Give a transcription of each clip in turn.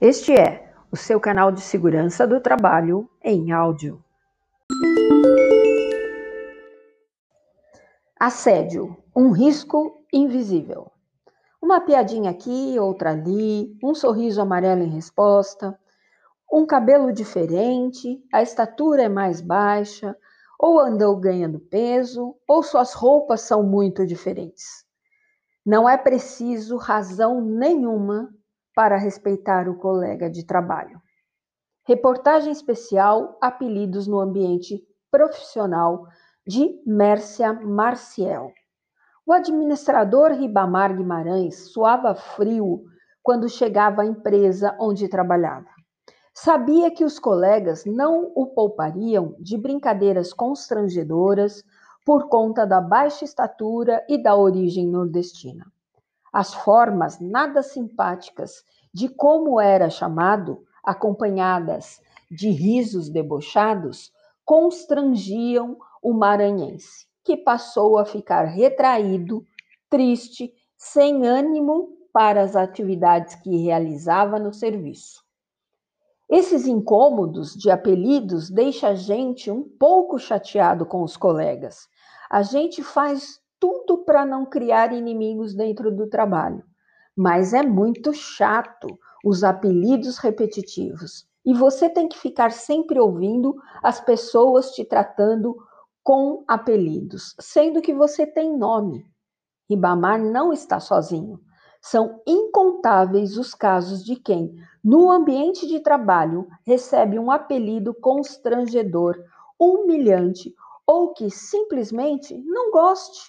Este é o seu canal de segurança do trabalho em áudio. Assédio, um risco invisível. Uma piadinha aqui, outra ali, um sorriso amarelo em resposta, um cabelo diferente, a estatura é mais baixa, ou andou ganhando peso, ou suas roupas são muito diferentes. Não é preciso razão nenhuma para respeitar o colega de trabalho. Reportagem especial Apelidos no ambiente profissional de Mércia Marciel. O administrador Ribamar Guimarães suava frio quando chegava à empresa onde trabalhava. Sabia que os colegas não o poupariam de brincadeiras constrangedoras por conta da baixa estatura e da origem nordestina. As formas nada simpáticas de como era chamado, acompanhadas de risos debochados, constrangiam o maranhense, que passou a ficar retraído, triste, sem ânimo para as atividades que realizava no serviço. Esses incômodos de apelidos deixa a gente um pouco chateado com os colegas. A gente faz tudo para não criar inimigos dentro do trabalho, mas é muito chato os apelidos repetitivos. E você tem que ficar sempre ouvindo as pessoas te tratando com apelidos, sendo que você tem nome. Ribamar não está sozinho. São incontáveis os casos de quem, no ambiente de trabalho, recebe um apelido constrangedor, humilhante ou que simplesmente não goste.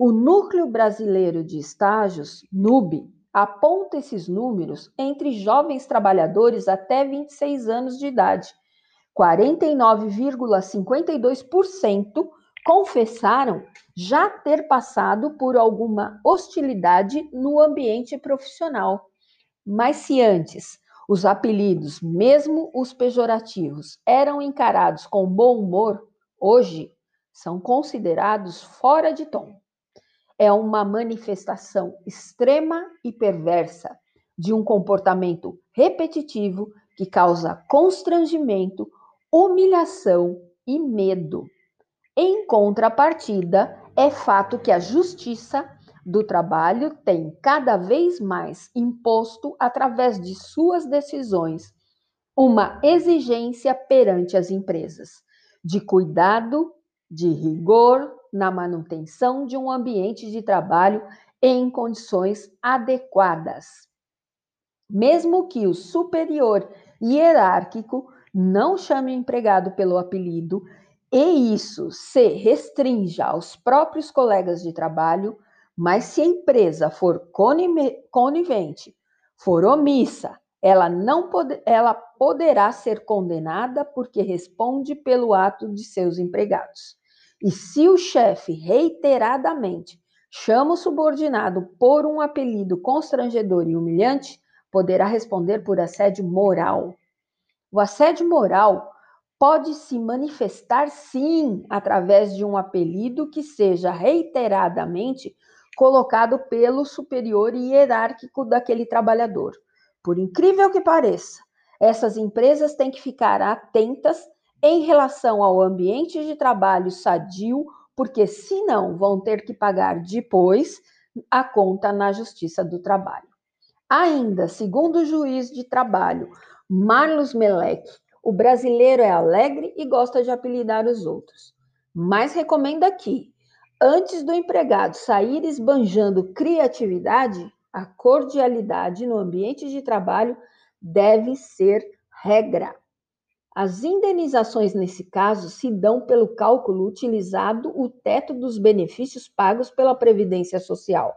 O Núcleo Brasileiro de Estágios, NUB, aponta esses números entre jovens trabalhadores até 26 anos de idade. 49,52% confessaram já ter passado por alguma hostilidade no ambiente profissional. Mas se antes os apelidos, mesmo os pejorativos, eram encarados com bom humor, hoje são considerados fora de tom é uma manifestação extrema e perversa de um comportamento repetitivo que causa constrangimento, humilhação e medo. Em contrapartida, é fato que a justiça do trabalho tem cada vez mais imposto, através de suas decisões, uma exigência perante as empresas de cuidado, de rigor, na manutenção de um ambiente de trabalho em condições adequadas. Mesmo que o superior hierárquico não chame o empregado pelo apelido e isso se restrinja aos próprios colegas de trabalho, mas se a empresa for conivente, for omissa, ela não pode, ela poderá ser condenada porque responde pelo ato de seus empregados. E se o chefe reiteradamente chama o subordinado por um apelido constrangedor e humilhante, poderá responder por assédio moral. O assédio moral pode se manifestar sim através de um apelido que seja reiteradamente colocado pelo superior hierárquico daquele trabalhador. Por incrível que pareça, essas empresas têm que ficar atentas em relação ao ambiente de trabalho sadio, porque senão vão ter que pagar depois a conta na Justiça do Trabalho. Ainda, segundo o juiz de trabalho Marlos Melec, o brasileiro é alegre e gosta de apelidar os outros. Mas recomenda que, antes do empregado sair esbanjando criatividade, a cordialidade no ambiente de trabalho deve ser regra. As indenizações nesse caso se dão pelo cálculo utilizado o teto dos benefícios pagos pela Previdência Social,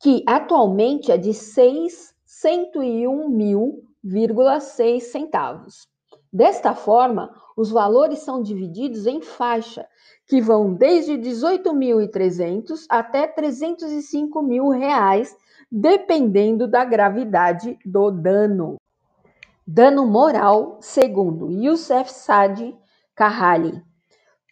que atualmente é de 601.000,6 centavos. Desta forma, os valores são divididos em faixa, que vão desde 18.300 até 305 mil reais, dependendo da gravidade do dano. Dano moral, segundo Youssef Saad Carrali,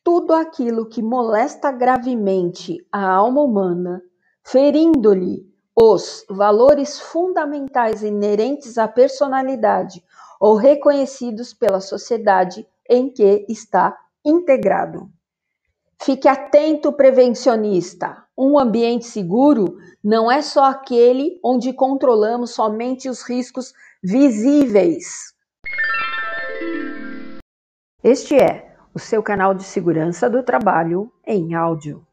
tudo aquilo que molesta gravemente a alma humana, ferindo-lhe os valores fundamentais inerentes à personalidade ou reconhecidos pela sociedade em que está integrado. Fique atento, prevencionista. Um ambiente seguro não é só aquele onde controlamos somente os riscos visíveis. Este é o seu canal de segurança do trabalho em áudio.